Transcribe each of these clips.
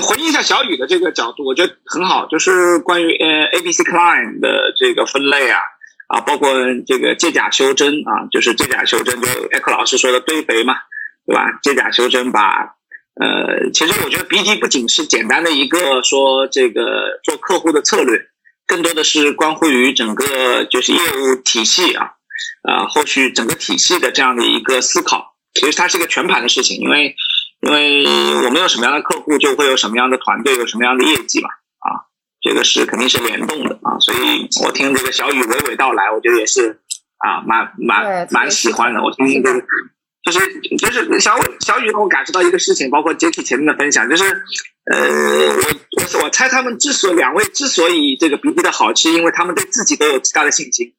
回应一下小雨的这个角度，我觉得很好，就是关于呃 A B C Client 的这个分类啊，啊，包括这个借假修真啊，就是借假修真，就 Echo 老师说的堆肥嘛，对吧？借假修真把呃，其实我觉得 B D 不仅是简单的一个说这个做客户的策略，更多的是关乎于整个就是业务体系啊，啊，后续整个体系的这样的一个思考，其实它是一个全盘的事情，因为。因为我们有什么样的客户，就会有什么样的团队，有什么样的业绩嘛，啊，这个是肯定是联动的啊，所以我听这个小雨娓娓道来，我觉得也是啊，蛮蛮蛮喜欢的。我听这个，就是就是小小雨让我感受到一个事情，包括 Jacky 前面的分享，就是呃，我我我猜他们之所以两位之所以这个 BD 的好，是因为他们对自己都有极大的信心，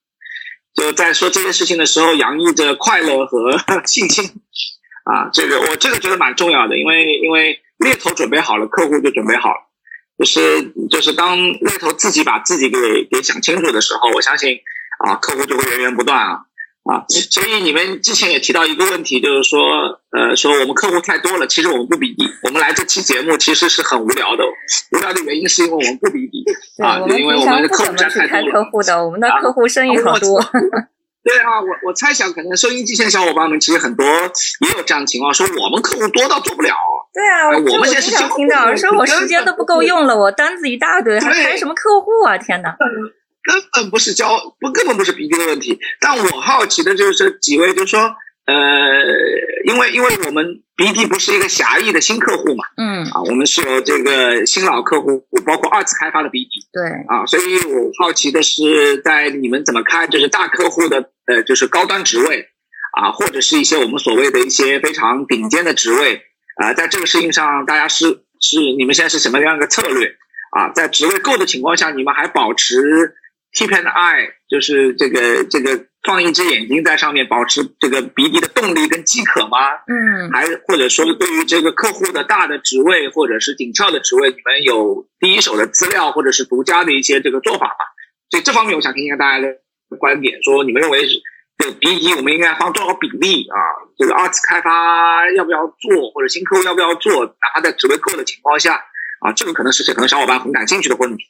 就在说这件事情的时候，洋溢着快乐和信心。啊，这个我这个觉得蛮重要的，因为因为猎头准备好了，客户就准备好了，就是就是当猎头自己把自己给给想清楚的时候，我相信啊，客户就会源源不断啊啊，所以你们之前也提到一个问题，就是说呃说我们客户太多了，其实我们不比比，我们来这期节目其实是很无聊的，无聊的原因是因为我们不比比啊，因为我们的客户太多了，客户的我们的客户生意很多。对啊，我我猜想，可能收音机前小伙伴们其实很多也有这样的情况，说我们客户多到做不了。对啊，我们现在是经常听到说我时间都不够用了，我单子一大堆，还谈什么客户啊？天哪！根本不是交不根本不是 BD 的问题，但我好奇的就是几位，就是说。呃，因为因为我们 BD 不是一个狭义的新客户嘛，嗯，啊，我们是有这个新老客户，包括二次开发的 BD，对，啊，所以我好奇的是，在你们怎么看，就是大客户的呃，就是高端职位，啊，或者是一些我们所谓的一些非常顶尖的职位，啊，在这个事情上，大家是是你们现在是什么样一个策略？啊，在职位够的情况下，你们还保持 keep an eye，就是这个这个。放一只眼睛在上面，保持这个鼻涕的动力跟饥渴吗？嗯，还或者说对于这个客户的大的职位或者是紧俏的职位，你们有第一手的资料或者是独家的一些这个做法吗？所以这方面我想听一下大家的观点，说你们认为是这个鼻涕我们应该放多少比例啊？这个二次开发要不要做，或者新客户要不要做？哪怕在职位够的情况下啊，这个可能是可能小伙伴很感兴趣的问题。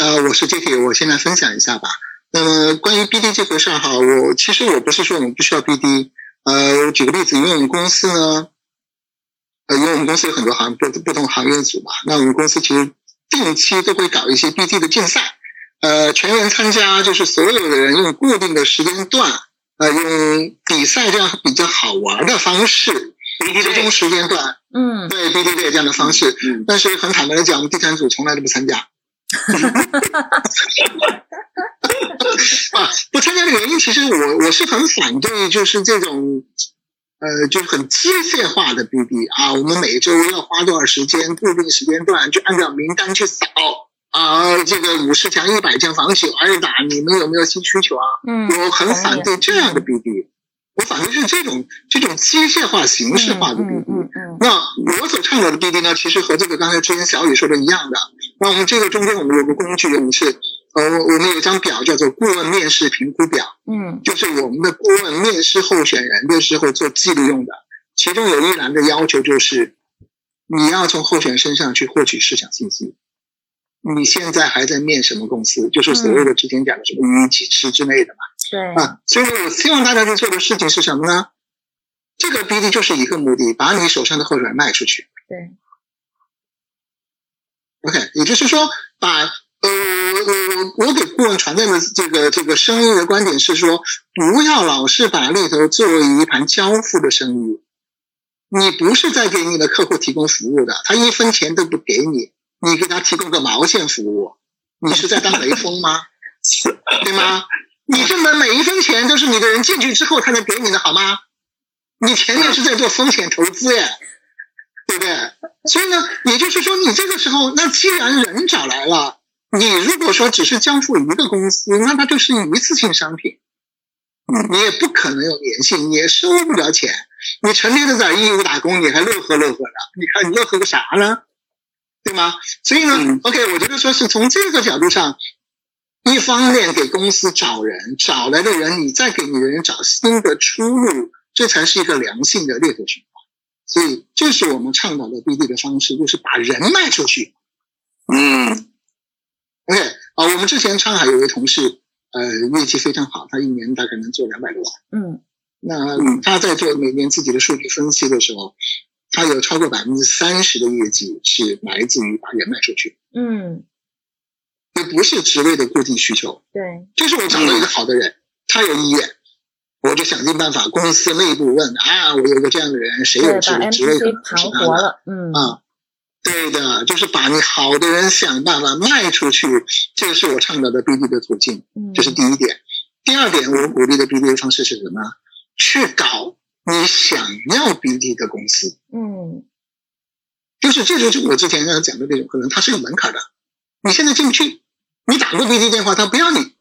呃，我是 Jacky，我先来分享一下吧。那么关于 BD 这回事哈，我其实我不是说我们不需要 BD，呃，我举个例子，因为我们公司呢，呃，因为我们公司有很多行不不同行业组嘛，那我们公司其实定期都会搞一些 BD 的竞赛，呃，全员参加，就是所有的人用固定的时间段，呃，用比赛这样比较好玩的方式，集中时间段，嗯，对 BD 这样的方式，嗯，但是很坦白的讲，我们地产组从来都不参加。啊，不参加的原因，其实我我是很反对，就是这种，呃，就是很机械化的 BD 啊。我们每周要花多少时间，固定时间段就按照名单去扫啊。这个五十强、一百强房企挨打，你们有没有新需求啊？嗯，我很反对这样的 BD。我反正是这种这种机械化、形式化的 BD。嗯嗯。那我所倡导的 BD 呢，其实和这个刚才之前小雨说的一样的。那我们这个中间，我们有个工具，我们是呃，我们有一张表叫做顾问面试评估表。嗯。就是我们的顾问面试候选人的时候做记录用的。其中有一栏的要求就是，你要从候选人身上去获取市场信息。你现在还在面什么公司？就是所谓的之前讲的什么预期值之类的嘛。对啊，所以我希望大家在做的事情是什么呢？这个 BD 就是一个目的，把你手上的候选人卖出去。对。OK，也就是说，把呃，我我给顾问传递的这个这个生意的观点是说，不要老是把猎头作为一盘交付的生意。你不是在给你的客户提供服务的，他一分钱都不给你，你给他提供个毛线服务，你是在当雷锋吗？对吗？你这么每一分钱都是你的人进去之后他才给你的好吗？你前面是在做风险投资耶，对不对？所以呢，也就是说，你这个时候，那既然人找来了，你如果说只是交付一个公司，那它就是一次性商品，你也不可能有粘性，你也收不了钱。你成天都在义务打工，你还乐呵乐呵的，你看你乐呵个啥呢？对吗？所以呢，OK，我觉得说是从这个角度上。一方面给公司找人，找来的人，你再给你的人找新的出路，这才是一个良性的猎头循环。所以这是我们倡导的 BD 的方式，就是把人卖出去。嗯，OK，啊，我们之前上海有位同事，呃，业绩非常好，他一年大概能做两百多万。嗯那他在做每年自己的数据分析的时候，他有超过百分之三十的业绩是来自于把人卖出去，嗯，那不是职位的固定需求。对，就是我找到一个好的人，他有意愿，我就想尽办法，公司内部问啊，我有个这样的人，谁有这个职位可 NPC 能盘是他的活了，嗯啊？对的，就是把你好的人想办法卖出去，这个是我倡导的 BD 的途径，嗯，这是第一点。第二点，我鼓励的 BD 方式是什么？去搞你想要 BD 的公司，嗯就是这就是我之前要讲的那种，可能它是有门槛的，你现在进不去，你打过 BD 电话，他不要你，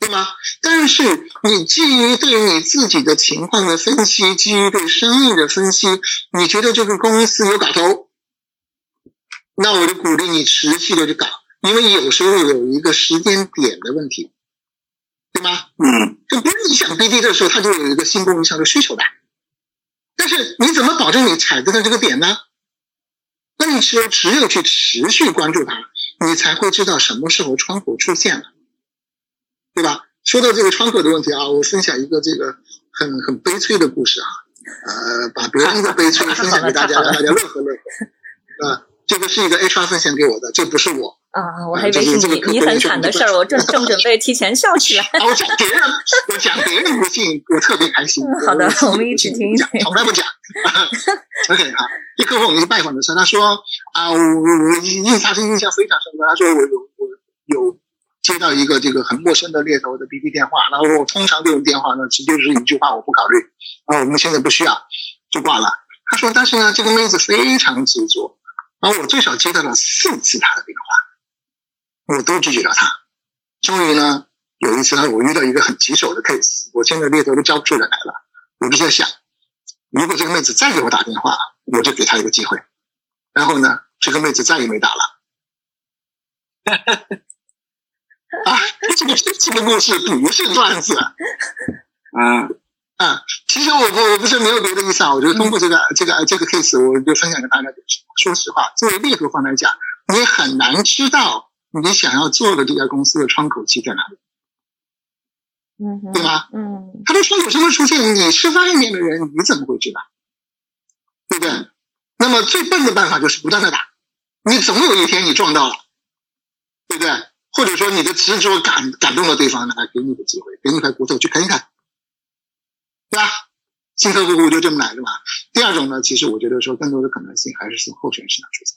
对吗？但是你基于对你自己的情况的分析，基于对生意的分析，你觉得这个公司有搞头，那我就鼓励你持续的去搞，因为有时候有一个时间点的问题，对吗？嗯就不是你想 BD 的时候，它就有一个新供应商的需求的。但是你怎么保证你踩对的这个点呢？那你只有只有去持续关注它，你才会知道什么时候窗口出现了，对吧？说到这个窗口的问题啊，我分享一个这个很很悲催的故事啊，呃，把别人的悲催分享给大家，让大家乐呵乐呵。啊，这个是一个 HR 分享给我的，这不是我。啊，我还以为是你你很惨的事儿，我正正准备提前笑起来。啊，我讲别人，我讲别人不信，我特别开心。嗯好的我们一起听一听从来不讲。OK 哈，这客户我们去拜访的时候，他说啊，我我我印象是印象非常深刻。他说我有我有接到一个这个很陌生的猎头的 BT 电话，然后我通常这种电话呢，直接就是一句话，我不考虑啊，我们现在不需要，就挂了。他说，但是呢，这个妹子非常执着，然后我最少接到了四次她的电话，我都拒绝了他。终于呢，有一次呢，我遇到一个很棘手的 case，我现在猎头都交不出人来了，我就在想，如果这个妹子再给我打电话，我就给她一个机会。然后呢，这个妹子再也没打了。啊，这个这个故事不是段子 嗯啊！其实我不我不是没有别的意思啊，我觉得通过这个这个这个 case，我就分享给大家。说实话，作为猎头方来讲，你很难知道你想要做的这家公司的窗口期在哪里。嗯，对吧？嗯他的窗口什么出现，你是外面的人，你怎么会知道？对不对？那么最笨的办法就是不断的打，你总有一天你撞到了，对不对？或者说你的执着感感动了对方，那他给你个机会，给你块骨头去啃一啃，对吧？新客户不就这么来的嘛？第二种呢，其实我觉得说更多的可能性还是从候选人身上出现。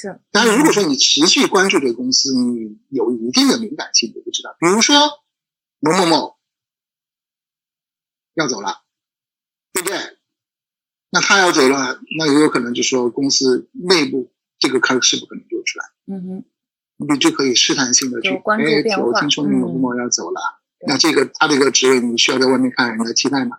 是，当然，如果说你持续关注这个公司，你有一定的敏感性，你就知道，比如说某某某要走了，对不对？那他要走了，那也有可能就说公司内部这个坑是不可能流出来，嗯哼，你就可以试探性的去关注哎，变化我听说某某嗯某要走了，对。那这个他这个职位你需要在外面看人的期待吗？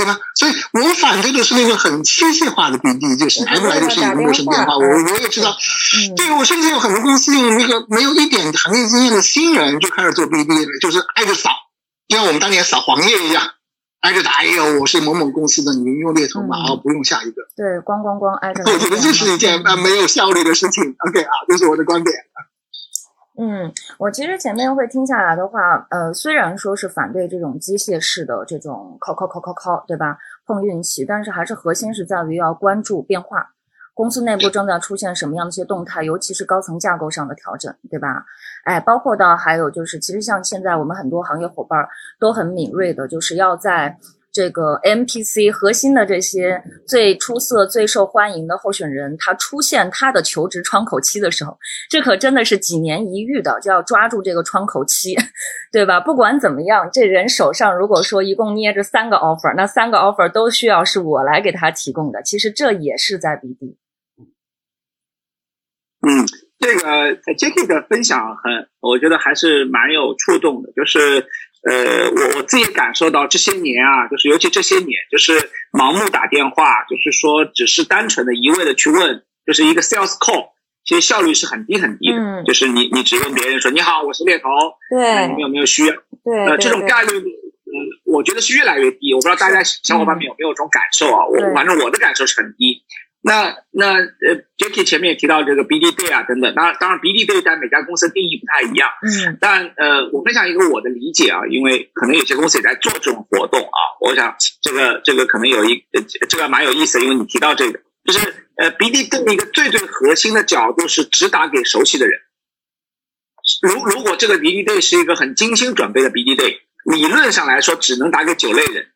对吧？所以我反对的是那种很机械化的 BD，就是来不来就是一个陌生电话，我我也知道。嗯，对，我甚至有很多公司用那个没有一点行业经验的新人就开始做 BD 了，就是挨着扫，就像我们当年扫黄页一样，挨着打。哎呦，我是某某公司的，你用猎头嘛，嗯啊，不用下一个。对，咣咣咣挨着。我觉得这是一件呃没有效率的事情。OK 啊，这是我的观点。嗯，我其实前面会听下来的话，呃，虽然说是反对这种机械式的这种靠靠靠靠靠，对吧？碰运气，但是还是核心是在于要关注变化，公司内部正在出现什么样的一些动态，尤其是高层架构上的调整，对吧？哎，包括到还有就是，其实像现在我们很多行业伙伴都很敏锐的，就是要在这个 MPC 核心的这些最出色、最受欢迎的候选人，他出现他的求职窗口期的时候，这可真的是几年一遇的，就要抓住这个窗口期，对吧？不管怎么样，这人手上如果说一共捏着三个 offer，那三个 offer 都需要是我来给他提供的，其实这也是在 BD。嗯，这个 Jackie 的分享很，我觉得还是蛮有触动的。就是呃，我我自己感受到这些年啊，就是尤其这些年，就是盲目打电话，就是说只是单纯的一味的去问，就是一个 sales call，其实效率是很低很低的。嗯就是你你只问别人说你好，我是猎头，对你们有没有需要？对呃，这种概率，嗯，我觉得是越来越低。我不知道大家小伙伴们有没有这种感受啊？我反正我的感受是很低。那那呃 j a c k i e 前面也提到这个 BD Day 啊等等，当然当然 BD Day 在每家公司定义不太一样，嗯，但呃，我分享一个我的理解啊，因为可能有些公司也在做这种活动啊，我想这个这个可能有一这个蛮有意思，因为你提到这个，就是呃 BD Day 的一个最最核心的角度是只打给熟悉的人。如如果这个 BD Day 是一个很精心准备的 BD Day，理论上来说只能打给九类人，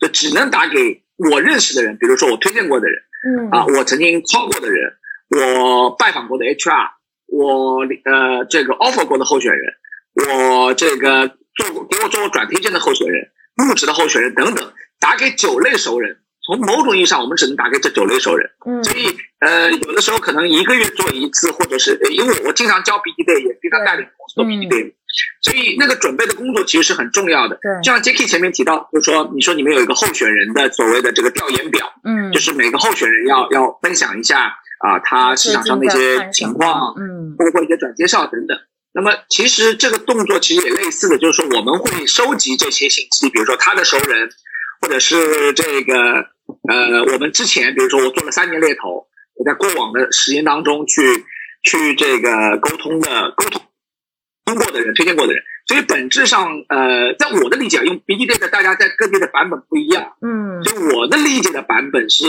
就只能打给我认识的人，比如说我推荐过的人。嗯啊，我曾经 call 过的人，我拜访过的 HR，我呃这个 offer 过的候选人，我这个做过给我做过转推荐的候选人，入职的候选人等等，打给九类熟人。从某种意义上，我们只能打给这九类熟人。嗯，所以呃，有的时候可能一个月做一次，或者是因为我经常教 BD Day，也经常带领公司做 BD Day，所以那个准备的工作其实是很重要的。对，就像 Jacky 前面提到，就是说，你说你们有一个候选人的所谓的这个调研表，嗯，就是每个候选人要要分享一下啊，他市场上的一些情况，嗯，包括一些转介绍等等。那么其实这个动作其实也类似的，就是说我们会收集这些信息，比如说他的熟人，或者是这个呃，我们之前比如说我做了三年猎头，我在过往的时间当中去去这个沟通的沟通通过的人，推荐过的人。所以本质上，呃，在我的理解，用 BD Day 的大家在各地的版本不一样，嗯，所以我的理解的版本是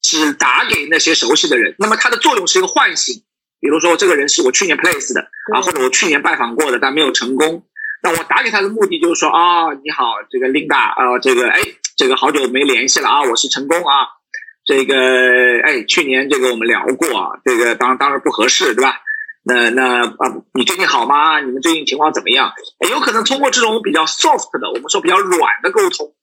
只打给那些熟悉的人。那么它的作用是一个唤醒，比如说这个人是我去年 place 的啊，或者我去年拜访过的，但没有成功。那我打给他的目的就是说啊，你好，这个 Linda 啊，这个哎，这个好久没联系了啊，我是成功啊，这个哎，去年这个我们聊过啊，这个当当然不合适，对吧？那那啊，你最近好吗？你们最近情况怎么样？有可能通过这种比较 soft 的，我们说比较软的沟通，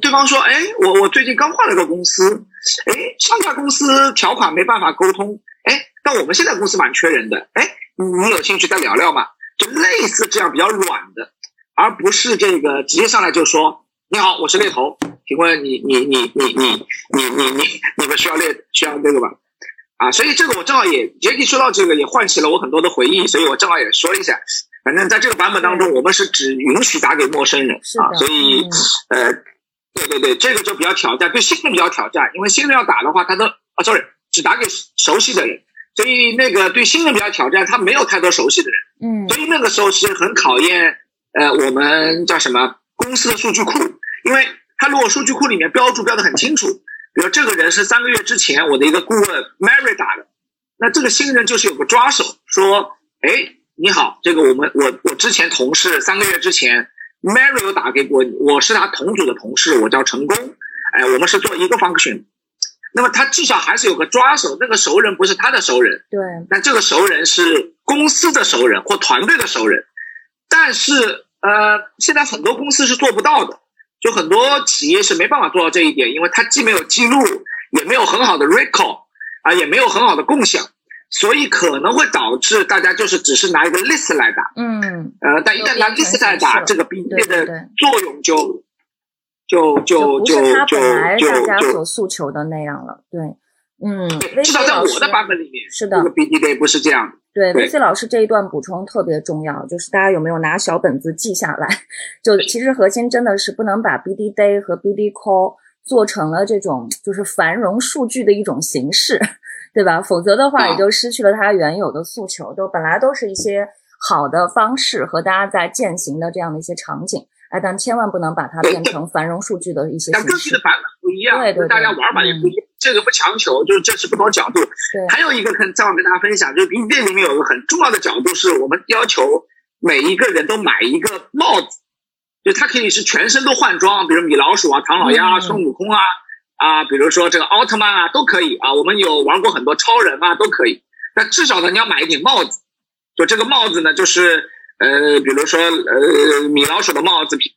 对方说，哎，我我最近刚换了个公司，哎，上家公司条款没办法沟通，哎，但我们现在公司蛮缺人的，哎，你有兴趣再聊聊嘛？就类似这样比较软的，而不是这个直接上来就说，你好，我是猎头，请问你你你你你你你你你们需要猎需要这个吧？啊，所以这个我正好也杰迪说到这个，也唤起了我很多的回忆，所以我正好也说一下。反正在这个版本当中，我们是只允许打给陌生人啊，所以呃，对对对，这个就比较挑战，对新人比较挑战，因为新人要打的话，他都啊，sorry，只打给熟悉的人，所以那个对新人比较挑战，他没有太多熟悉的人，嗯，所以那个时候是很考验呃我们叫什么公司的数据库，因为他如果数据库里面标注标的很清楚。比如这个人是三个月之前我的一个顾问 Mary 打的，那这个新人就是有个抓手，说，哎，你好，这个我们我我之前同事三个月之前 Mary 有打给过你，我是他同组的同事，我叫成功，哎，我们是做一个 function，那么他至少还是有个抓手，那个熟人不是他的熟人，对，那这个熟人是公司的熟人或团队的熟人，但是呃，现在很多公司是做不到的。就很多企业是没办法做到这一点，因为它既没有记录，也没有很好的 record 啊，也没有很好的共享，所以可能会导致大家就是只是拿一个 list 来打，嗯，呃，但一旦拿 list 来打，这个 B 列的作用就就就就就就大家所诉求的那样了，对，嗯，至少在我的版本里面，是的，这个 B D Day 不是这样的。对，V C 老师这一段补充特别重要，就是大家有没有拿小本子记下来？就其实核心真的是不能把 B D Day 和 B D Call 做成了这种就是繁荣数据的一种形式，对吧？否则的话也就失去了它原有的诉求，就本来都是一些好的方式和大家在践行的这样的一些场景，哎，但千万不能把它变成 繁荣数据的一些形式。各地的版本不一样，对对，大家玩法也不一样。这个不强求，就是这是不同角度。对，还有一个跟正好跟大家分享，就是 D 里面有个很重要的角度，是我们要求每一个人都买一个帽子，就它可以是全身都换装，比如米老鼠啊、唐老鸭啊、孙悟空啊啊，比如说这个奥特曼啊都可以啊。我们有玩过很多超人啊，都可以。但至少呢，你要买一顶帽子，就这个帽子呢，就是呃，比如说呃，米老鼠的帽子、皮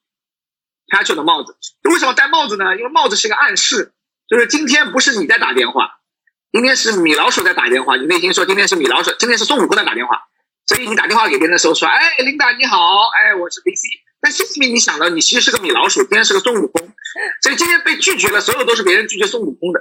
卡丘的帽子。为什么戴帽子呢？因为帽子是一个暗示。就是今天不是你在打电话，今天是米老鼠在打电话。你内心说今天是米老鼠，今天是孙悟空在打电话，所以你打电话给别人的时候说：“哎，琳达你好，哎，我是 B C。”但心里面你想到，你其实是个米老鼠，今天是个孙悟空。所以今天被拒绝了，所有都是别人拒绝孙悟空的，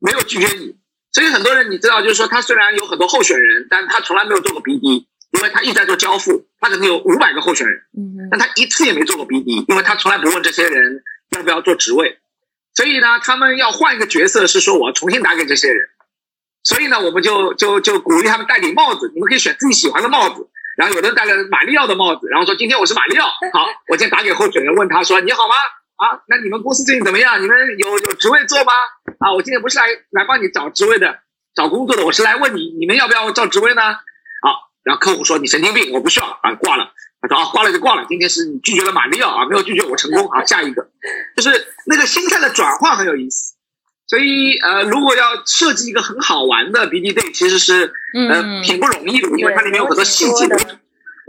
没有拒绝你。所以很多人你知道，就是说他虽然有很多候选人，但他从来没有做过 B D，因为他一直在做交付，他可能有五百个候选人，嗯但他一次也没做过 BD，因为他从来不问这些人要不要做职位，所以呢，他们要换一个角色，是说我要重新打给这些人，所以呢，我们就就就鼓励他们戴顶帽子，你们可以选自己喜欢的帽子。然后有的人戴了马里奥的帽子，然后说今天我是马里奥，好，我先打给候选人问他说你好吗？啊，那你们公司最近怎么样？你们有有职位做吗？啊，我今天不是来来帮你找职位的，找工作的，我是来问你你们要不要招职位呢？好，然后客户说你神经病，我不需要啊，挂了。他说啊，挂了就挂了，今天是你拒绝了马里奥啊，没有拒绝我成功啊，下一个，就是那个心态的转换很有意思。所以呃，如果要设计一个很好玩的 BD Day，其实是呃嗯挺不容易的，因为它里面有很多细节。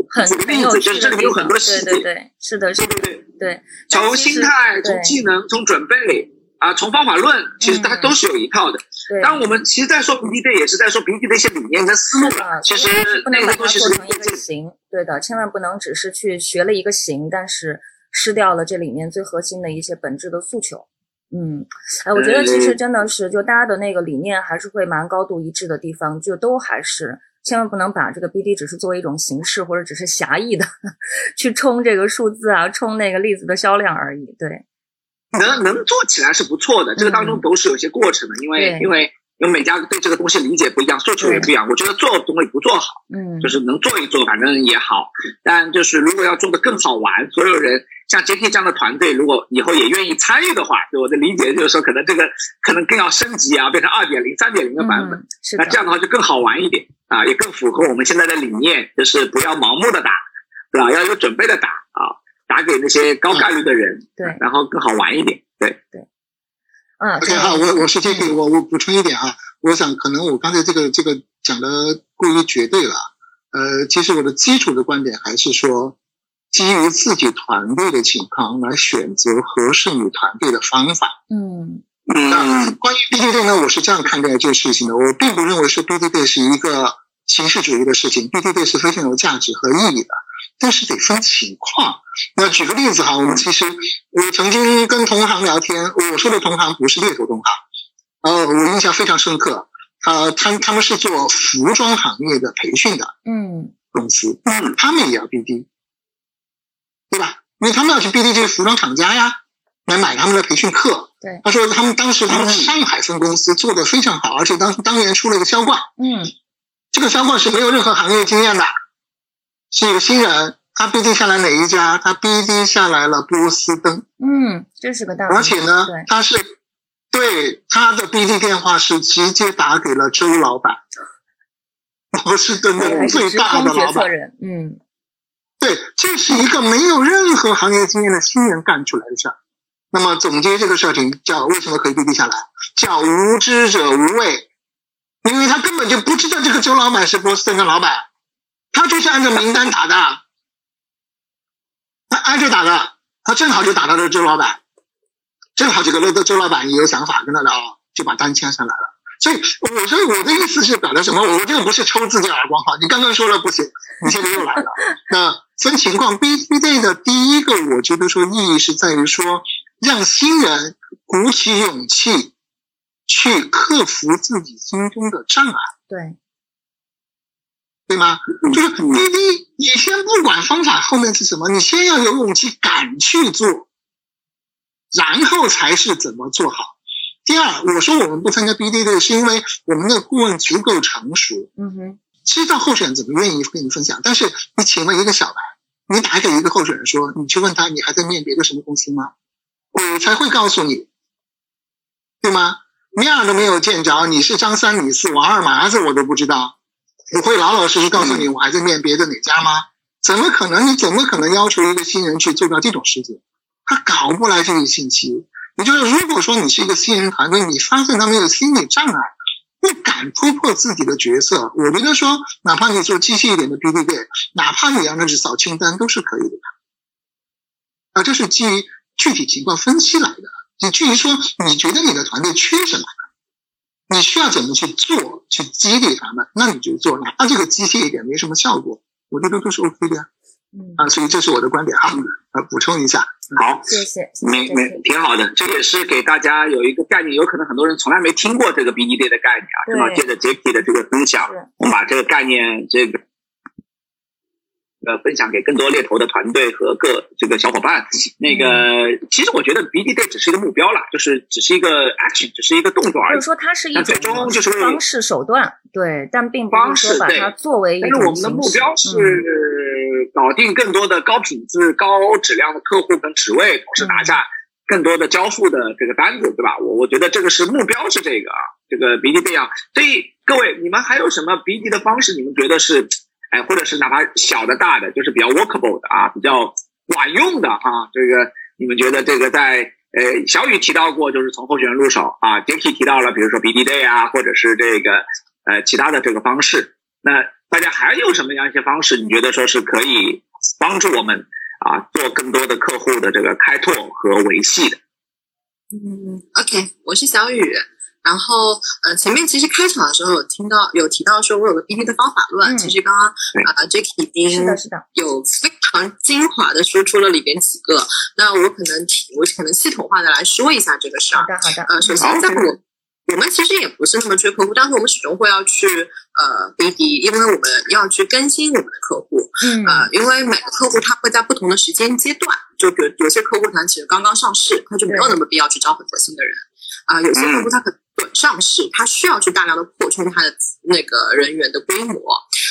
很举个例子，就是这里面有很多细节，对对对，是的，是的，对对对，对。从心态、从技能、从准备啊，从方法论，其实它都是有一套的。对。当然，我们其实在说 BD 也是在说 BD 的一些理念跟思路了。其实那个东西是一个形，对的，千万不能只是去学了一个形，但是失掉了这里面最核心的一些本质的诉求。嗯，哎，我觉得其实真的是，就大家的那个理念还是会蛮高度一致的地方，就都还是千万不能把这个 BD 只是作为一种形式，或者只是狭义的 去冲这个数字啊，冲那个例子的销量而已。对，能能做起来是不错的，这个当中都是有些过程的，因为因为因为每家对这个东西理解不一样，诉求也不一样。我觉得做总比不做好，嗯，就是能做一做，反正也好。但就是如果要做的更好玩，所有人。像 JT 这样的团队，如果以后也愿意参与的话，就我的理解就是说，可能这个可能更要升级啊，变成二点零、三点零的版本。嗯、那这样的话就更好玩一点啊，也更符合我们现在的理念，就是不要盲目的打，对吧？要有准备的打啊，打给那些高概率的人，对，然后更好玩一点，对对。嗯，OK 哈，我我是 JT，我我补充一点啊，我想可能我刚才这个这个讲的过于绝对了，呃，其实我的基础的观点还是说。基于自己团队的情况来选择合适你团队的方法。嗯那关于 BD Day 呢，我是这样看待这个事情的。我并不认为说 BD Day 是一个形式主义的事情，BD Day 是非常有价值和意义的，但是得分情况。那举个例子哈，我们其实我曾经跟同行聊天，我说的同行不是猎头同行，呃，我印象非常深刻。呃，他他们是做服装行业的培训的，嗯，公司，嗯，他们也要 BD。对吧？因为他们要去 BD 这个服装厂家呀，来买他们的培训课。对，他说他们当时他们上海分公司做的非常好，而且当当年出了一个销冠。嗯，这个销冠是没有任何行业经验的，是一个新人。他 BD 下来哪一家？他 BD 下来了波司登。嗯，这是个大。而且呢，他是对他的 BD 电话是直接打给了周老板，波司登的最大的老板。嗯。对，这是一个没有任何行业经验的新人干出来的事儿。那么总结这个事情叫为什么可以 BD 下来？叫无知者无畏，因为他根本就不知道这个周老板是波司登的老板，他就是按照名单打的，他挨着打的，他正好就打到了周老板，正好这个周周老板也有想法跟他聊，就把单签上来了。所以我说我的意思是表达什么？我这个不是抽自己耳光哈，你刚刚说了不行，你现在又来了。那分情况，B B Day 的第一个，我觉得说意义是在于说，让新人鼓起勇气去克服自己心中的障碍，对对吗？就是 B D，你先不管方法后面是什么，你先要有勇气敢去做，然后才是怎么做好。第二，我说我们不参加 BD 队，是因为我们的顾问足够成熟，嗯哼，知道候选人怎么愿意跟你分享。但是你请问一个小白，你打给一个候选人说，你去问他，你还在面别的什么公司吗？我才会告诉你，对吗？面儿都没有见着，你是张三李四王二麻子，我都不知道。我会老老实实告诉你，我还在面别的哪家吗？怎么可能？你怎么可能要求一个新人去做到这种事情？他搞不来这个信息。也就是，如果说你是一个新人团队，你发现他们有心理障碍，不敢突破自己的角色，我觉得说，哪怕你做机械一点的 BD 队，哪怕你让他去扫清单，都是可以的。啊，这是基于具体情况分析来的。你至于说，你觉得你的团队缺什么，你需要怎么去做，去激励他们，那你就做，哪怕这个机械一点没什么效果，我觉得都是 OK 的呀。嗯啊，所以这是我的观点哈，呃，补充一下。好，谢谢，没没挺好的，这也是给大家有一个概念，有可能很多人从来没听过这个 BD Day 的概念啊，正好借着 Jacky 的这个分享，我们把这个概念这个。呃分享给更多猎头的团队和各这个小伙伴。那个其实我觉得 BD Day 只是一个目标啦，就是只是一个 action，只是一个动作而已。就是说它是一种最终就是方式手段，对，但并不是说把它作为一种但是我们的目标是搞定更多的高品质、高质量的客户跟职位，同时拿下更多的交付的这个单子，对吧？我我觉得这个是目标是这个啊，这个 BD 这样。所以各位，你们还有什么 BD 的方式？你们觉得是，哎，或者是哪怕小的、大的，就是比较 workable 的啊，比较管用的啊？这个你们觉得这个在呃，小雨提到过，就是从候选人入手啊，Jacky 提到了，比如说 BD Day 啊，或者是这个呃其他的这个方式。那大家还有什么样一些方式？你觉得说是可以帮助我们啊做更多的客户的这个开拓和维系的？嗯，OK，我是小雨。然后，呃，前面其实开场的时候有听到有提到说，我有个 BD 的方法论。嗯其实刚刚啊、j a c k 已经是的，是的，有非常精华的说出了里边几个。那我可能提，我可能系统化的来说一下这个事儿好。的，好的，呃，首先在我我们其实也不是那么追客户，但是我们始终会要去呃 BD，因为我们要去更新我们的客户。嗯呃，因为每个客户他会在不同的时间阶段，就比如有些客户他其实刚刚上市，他就没有那么必要去招很多新的人。啊、有些客户他可能短上市，他需要去大量的扩充他的那个人员的规模，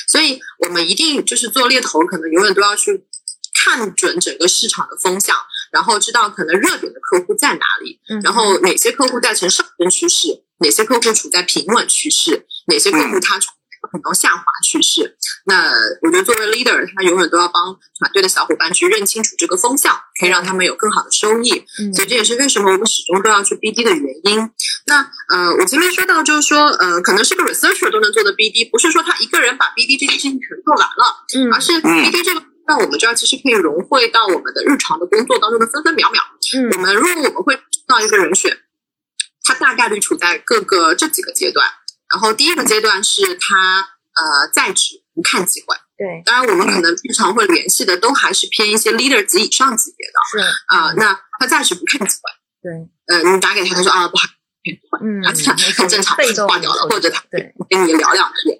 所以我们一定就是做猎头，可能永远都要去看准整个市场的风向，然后知道可能热点的客户在哪里，嗯，然后哪些客户在呈上升趋势，哪些客户处在平稳趋势，哪些客户他处在可能下滑趋势。那我觉得作为 leader，他永远都要帮团队的小伙伴去认清楚这个风向，可以让他们有更好的收益。嗯所以这也是为什么我们始终都要去 BD 的原因。那呃，我前面说到就是说，呃，可能是个 researcher 都能做的 BD，不是说他一个人把 BD 这件事情全做完了，嗯而是 BD 这个。那我们这儿其实可以融汇到我们的日常的工作当中的分分秒秒。我嗯们如果我们会知道一个人选，他大概率处在各个这几个阶段。然后第一个阶段是他呃在职不看机会，对。当然我们可能日常会联系的都还是偏一些 leader 级以上级别的是。啊、那他暂时不看机会，对。呃，你打给他，他说啊不好，嗯啊很很正常挂掉了，或者他对跟你聊两句。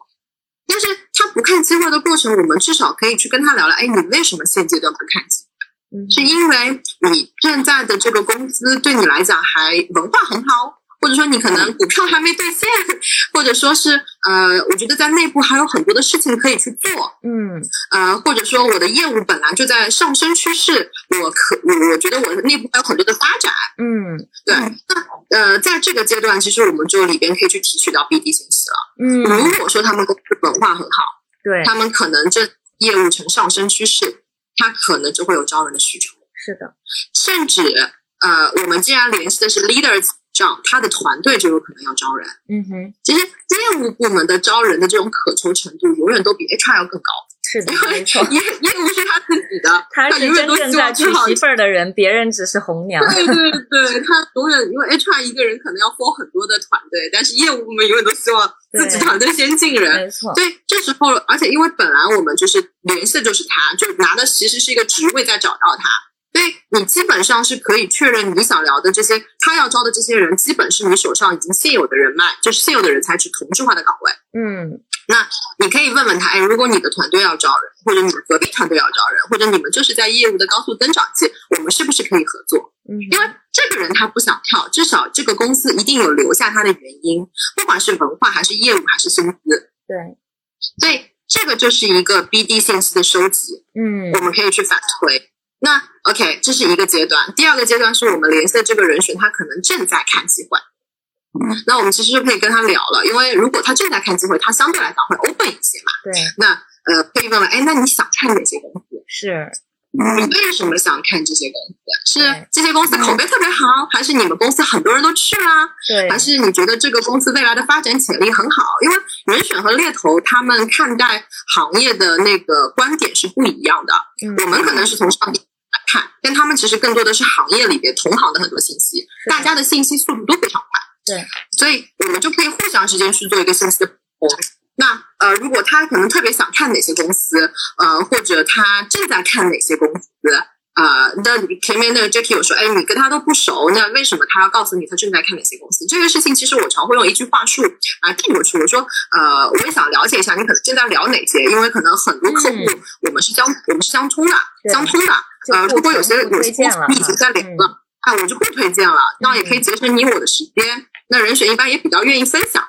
但是他不看机会的过程，我们至少可以去跟他聊聊，哎，你为什么现阶段不看机会？嗯？是因为你现在的这个工资对你来讲还文化很好，或者说你可能股票还没兑现，或者说是呃，我觉得在内部还有很多的事情可以去做，嗯。呃，或者说我的业务本来就在上升趋势，我可我我觉得我的内部还有很多的发展，嗯对，那呃，在这个阶段，其实我们就里边可以去提取到 BD 信息了。嗯，如果说他们公司文化很好，对，他们可能这业务呈上升趋势，他可能就会有招人的需求。是的，甚至呃，我们既然联系的是 leaders 上，他的团队就有可能要招人。嗯哼，其实业务部门的招人的这种渴求程度，永远都比 HR 要更高，是的，因为没错，业业务是他自己的，他是永远都真正在娶媳妇儿的人，别人只是红娘。对对对，他永远因为 HR 一个人可能要 for 很多的团队，但是业务部门永远都希望自己团队先进人。没错，所以这时候，而且因为本来我们就是联系的就是他，就拿的其实是一个职位在找到他，所以你基本上是可以确认你想聊的这些，他要招的这些人，基本是你手上已经现有的人脉，就是现有的人才是同质化的岗位。嗯那你可以问问他，哎，如果你的团队要招人，或者你们隔壁团队要招人，或者你们就是在业务的高速增长期，我们是不是可以合作？嗯因为这个人他不想跳，至少这个公司一定有留下他的原因，不管是文化还是业务还是薪资，对，所以这个就是一个 BD 信息的收集，嗯我们可以去反推。那 OK，这是一个阶段。第二个阶段是我们联系的这个人选，他可能正在看机会。那我们其实就可以跟他聊了，因为如果他正在看机会，他相对来讲会 open 一些嘛。对，那呃，可以问问，哎，那你想看哪些东西？是，你为什么想看这些公司？是这些公司口碑特别好，还是你们公司很多人都去啦？对，还是你觉得这个公司未来的发展潜力很好？因为人选和猎头他们看待行业的那个观点是不一样的。嗯我们可能是从上面来看，但他们其实更多的是行业里边同行的很多信息，大家的信息速度都非常快。对，所以我们就可以互相之间去做一个信息的补充。那呃，如果他可能特别想看哪些公司，呃，或者他正在看哪些公司，呃，那前面那个 Jackie 有说，哎，你跟他都不熟，那为什么他要告诉你他正在看哪些公司？这个事情其实我常会用一句话术啊带过去，我说，呃，我也想了解一下你可能正在聊哪些，因为可能很多客户我们是相我们是相通的，相通的。呃，如果有些有些公司你已经在聊了，啊，我就不推荐了，那也可以节省你我的时间。那人选一般也比较愿意分享。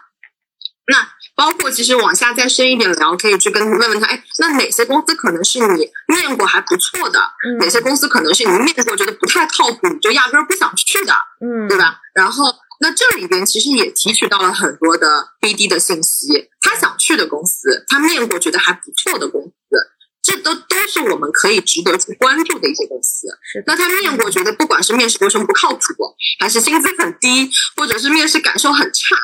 那包括其实往下再深一点聊，可以去跟问问他，哎，那哪些公司可能是你面过还不错的？哪些公司可能是你面过觉得不太靠谱，你就压根儿不想去的？嗯，对吧？然后那这里边其实也提取到了很多的 BD 的信息，他想去的公司，他面过觉得还不错的公司，这都都是我们可以值得去关注的一些公司。是，那他面过觉得不管是面试过程不靠谱，还是薪资很低，或者是面试感受很差。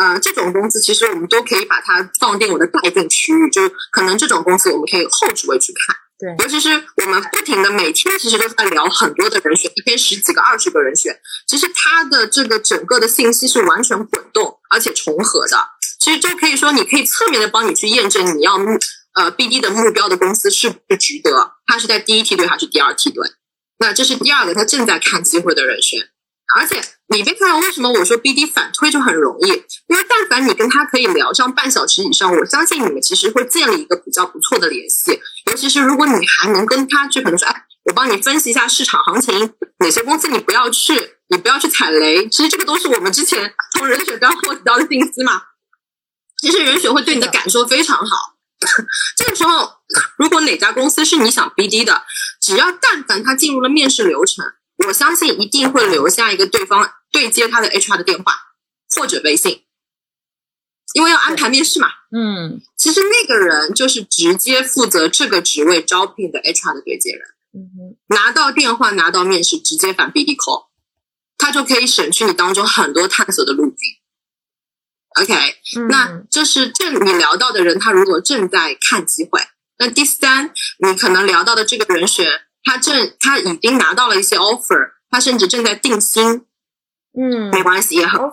呃，这种公司其实我们都可以把它放进我的待定区域，就可能这种公司我们可以后置位去看。对，尤其是我们不停的每天其实都在聊很多的人选，一天十几个、二十个人选，其实它的这个整个的信息是完全滚动而且重合的。其实就可以说，你可以侧面的帮你去验证你要目呃 BD 的目标的公司是不是值得，它是在第一梯队还是第二梯队。那这是第二个，他正在看机会的人选。而且你别看为什么我说 BD 反推就很容易，因为但凡你跟他可以聊上半小时以上，我相信你们其实会建立一个比较不错的联系。尤其是如果你还能跟他去可能说，哎，我帮你分析一下市场行情，哪些公司你不要去，你不要去踩雷。其实这个都是我们之前从人选端获取到的信息嘛。其实人选会对你的感受非常好。这个时候，如果哪家公司是你想 BD 的，只要但凡他进入了面试流程。我相信一定会留下一个对方对接他的 HR 的电话或者微信，因为要安排面试嘛。嗯，其实那个人就是直接负责这个职位招聘的 HR 的对接人。嗯哼，拿到电话，拿到面试，直接反 BD call，他就可以省去你当中很多探索的路径。OK，那这是正你聊到的人，他如果正在看机会。那第三，你可能聊到的这个人选。他正他已经拿到了一些 offer，他甚至正在定薪，嗯，没关系，也很好。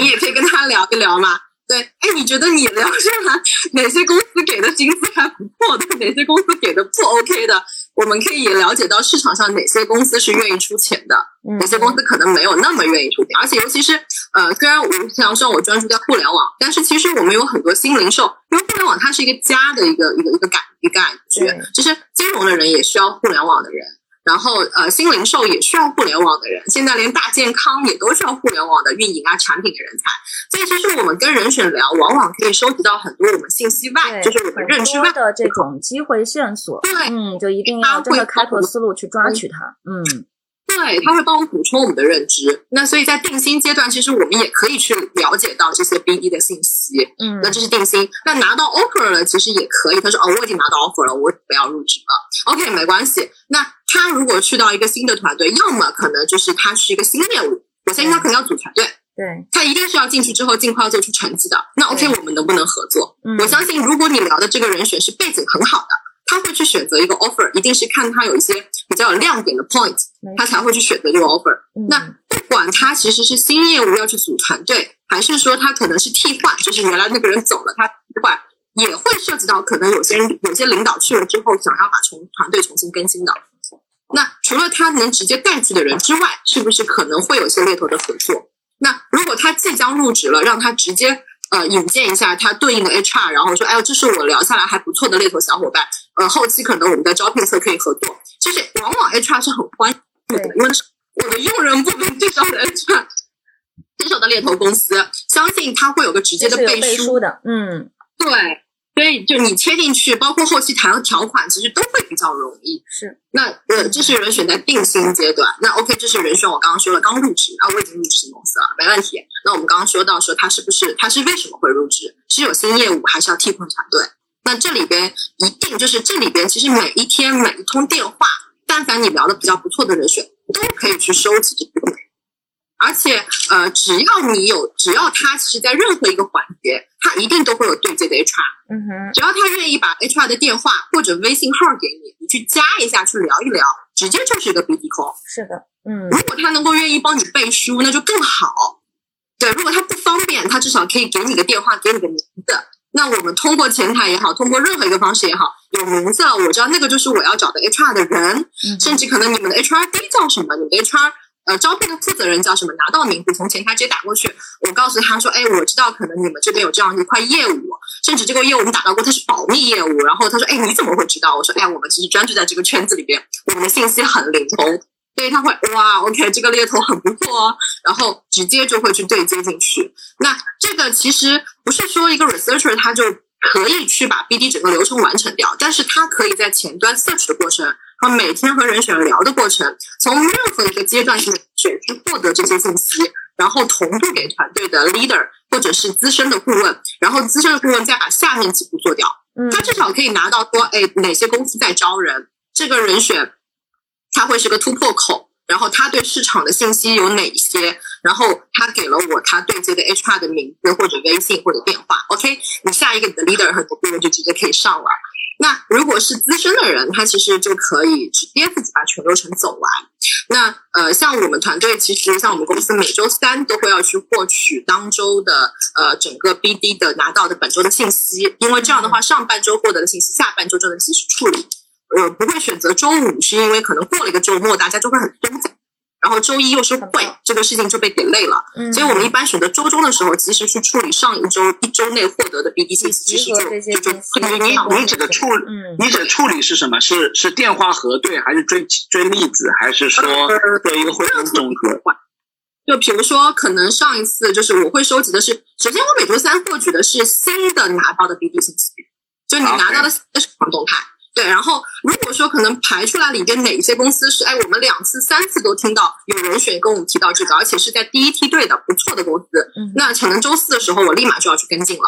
你也可以跟他聊一聊嘛。对，哎，你觉得你聊下来哪些公司给的薪资还不错的，哪些公司给的不 OK 的？我们可以也了解到市场上哪些公司是愿意出钱的，哪些公司可能没有那么愿意出钱。而且尤其是呃，虽然我想说我专注在互联网，但是其实我们有很多新零售，因为互联网它是一个家的一个一个一个感一个感觉，就是金融的人也需要互联网的人。然后，呃，新零售也需要互联网的人，现在连大健康也都需要互联网的运营啊、产品的人才。所以，其实我们跟人选聊，往往可以收集到很多我们信息外，就是我们认知外的这种机会线索。对，嗯，就一定要真的开拓思路去抓取它。嗯。对，他会帮我补充我们的认知。那所以在定薪阶段，其实我们也可以去了解到这些 BD 的信息。嗯，那这是定薪。那拿到 offer 了，其实也可以。他说：“哦，我已经拿到 offer 了，我不要入职了。”OK，没关系。那他如果去到一个新的团队，要么可能就是他是一个新业务，我相信他肯定要组团队。对，他一定是要进去之后尽快要做出成绩的。那 OK，我们能不能合作？嗯，我相信如果你聊的这个人选是背景很好的。他会去选择一个 offer，一定是看他有一些比较有亮点的 point，他才会去选择这个 offer。那不管他其实是新业务要去组团队，还是说他可能是替换，就是原来那个人走了，他替换，也会涉及到可能有些人有些领导去了之后，想要把重团队重新更新的。那除了他能直接带去的人之外，是不是可能会有一些猎头的合作？那如果他即将入职了，让他直接。呃，引荐一下他对应的 HR，然后说，哎呦，这是我聊下来还不错的猎头小伙伴，呃，后期可能我们在招聘侧可以合作。就是往往 HR 是很欢迎的，因为我的用人部门介绍的 HR，对手的猎头公司，相信他会有个直接的背书的，嗯，对。所以，就你切进去，包括后期谈条款，其实都会比较容易。是，那呃，这是人选在定薪阶段。那 OK，这是人选，我刚刚说了，刚入职啊，我已经入职公司了，没问题。那我们刚刚说到说他是不是，他是为什么会入职？是有新业务，还是要替换团队？那这里边一定就是这里边，其实每一天每一通电话，但凡你聊的比较不错的人选，都可以去收集这个。而且，呃，只要你有，只要他其实，在任何一个环节，他一定都会有对接的 HR。嗯哼，只要他愿意把 HR 的电话或者微信号给你，你去加一下，去聊一聊，直接就是一个 BD call。是的，嗯。如果他能够愿意帮你背书，那就更好。对，如果他不方便，他至少可以给你个电话，给你个名字，那我们通过前台也好，通过任何一个方式也好，有名字了，我知道那个就是我要找的 HR 的人，甚至可能你们的 HRD 叫什么，你们的 HR 呃招聘的负责人叫什么，拿到名字从前台直接打过去，我告诉他说，哎，我知道可能你们这边有这样一块业务，甚至这个业务我们打到过，它是保密业务，然后他说，哎，你怎么会知道？我说，哎，我们其实专注在这个圈子里边，我们的信息很灵通。所以他会哇，OK，这个猎头很不错哦，然后直接就会去对接进去。那这个其实不是说一个 researcher 他就可以去把 BD 整个流程完成掉，但是他可以在前端 search 的过程和每天和人选聊的过程，从任何一个阶段性的选去获得这些信息，然后同步给团队的 leader 或者是资深的顾问，然后资深的顾问再把下面几步做掉。嗯，他至少可以拿到说，哎，哪些公司在招人，这个人选。他会是个突破口，然后他对市场的信息有哪些？然后他给了我他对接的 HR 的名字或者微信或者电话。OK，你下一个你的 leader 和顾问就直接可以上了。那如果是资深的人，他其实就可以直接自己把全流程走完。那呃，像我们团队，其实像我们公司每周三都会要去获取当周的呃整个 BD 的拿到的本周的信息，因为这样的话，上半周获得的信息，下半周就能及时处理。呃，不会选择周五，是因为可能过了一个周末，大家就会很松散，然后周一又是会，这个事情就被给累了。嗯，所以我们一般选择周中的时候，及时去处理上一周一周内获得的 BD 信息，其实就就就你你指的处你指的处理是什么？是是电话核对，还是追追例子，还是说做一个汇总总结？就比如说，可能上一次就是我会收集的是，首先我每周三获取的是新的拿到的 BD 信息，就你拿到的市场动态。对，然后如果说可能排出来里边哪一些公司是，哎，我们两次、三次都听到有人选跟我们提到这个，而且是在第一梯队的不错的公司，那可能周四的时候我立马就要去跟进了，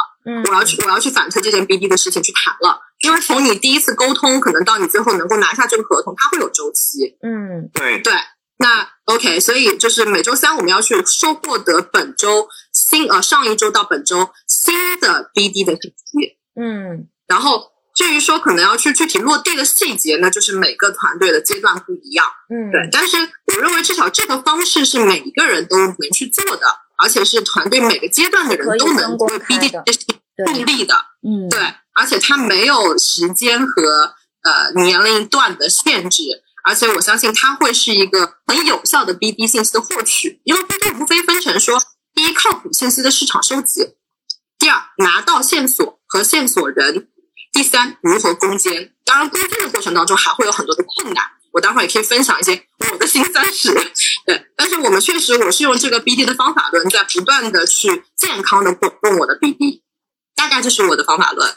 我要去我要去反推这件 BD 的事情去谈了，因为从你第一次沟通，可能到你最后能够拿下这个合同，它会有周期。嗯，对对，那 OK，所以就是每周三我们要去收获得本周新呃上一周到本周新的 BD 的信息。嗯，然后。至于说可能要去具体落地的细节，那就是每个团队的阶段不一样。嗯，对。但是我认为至少这个方式是每一个人都能去做的，而且是团队每个阶段的人都能为 BD 助力的。嗯，对。而且它没有时间和呃年龄段的限制，而且我相信它会是一个很有效的 BD 信息的获取。因为 BD 无非分成说，第一靠谱信息的市场收集，第二拿到线索和线索人。第三，如何攻坚？当然，攻坚的过程当中还会有很多的困难。我待会儿也可以分享一些我的辛酸史。对，但是我们确实，我是用这个 BD 的方法论，在不断的去健康的滚动我的 BD。大概就是我的方法论。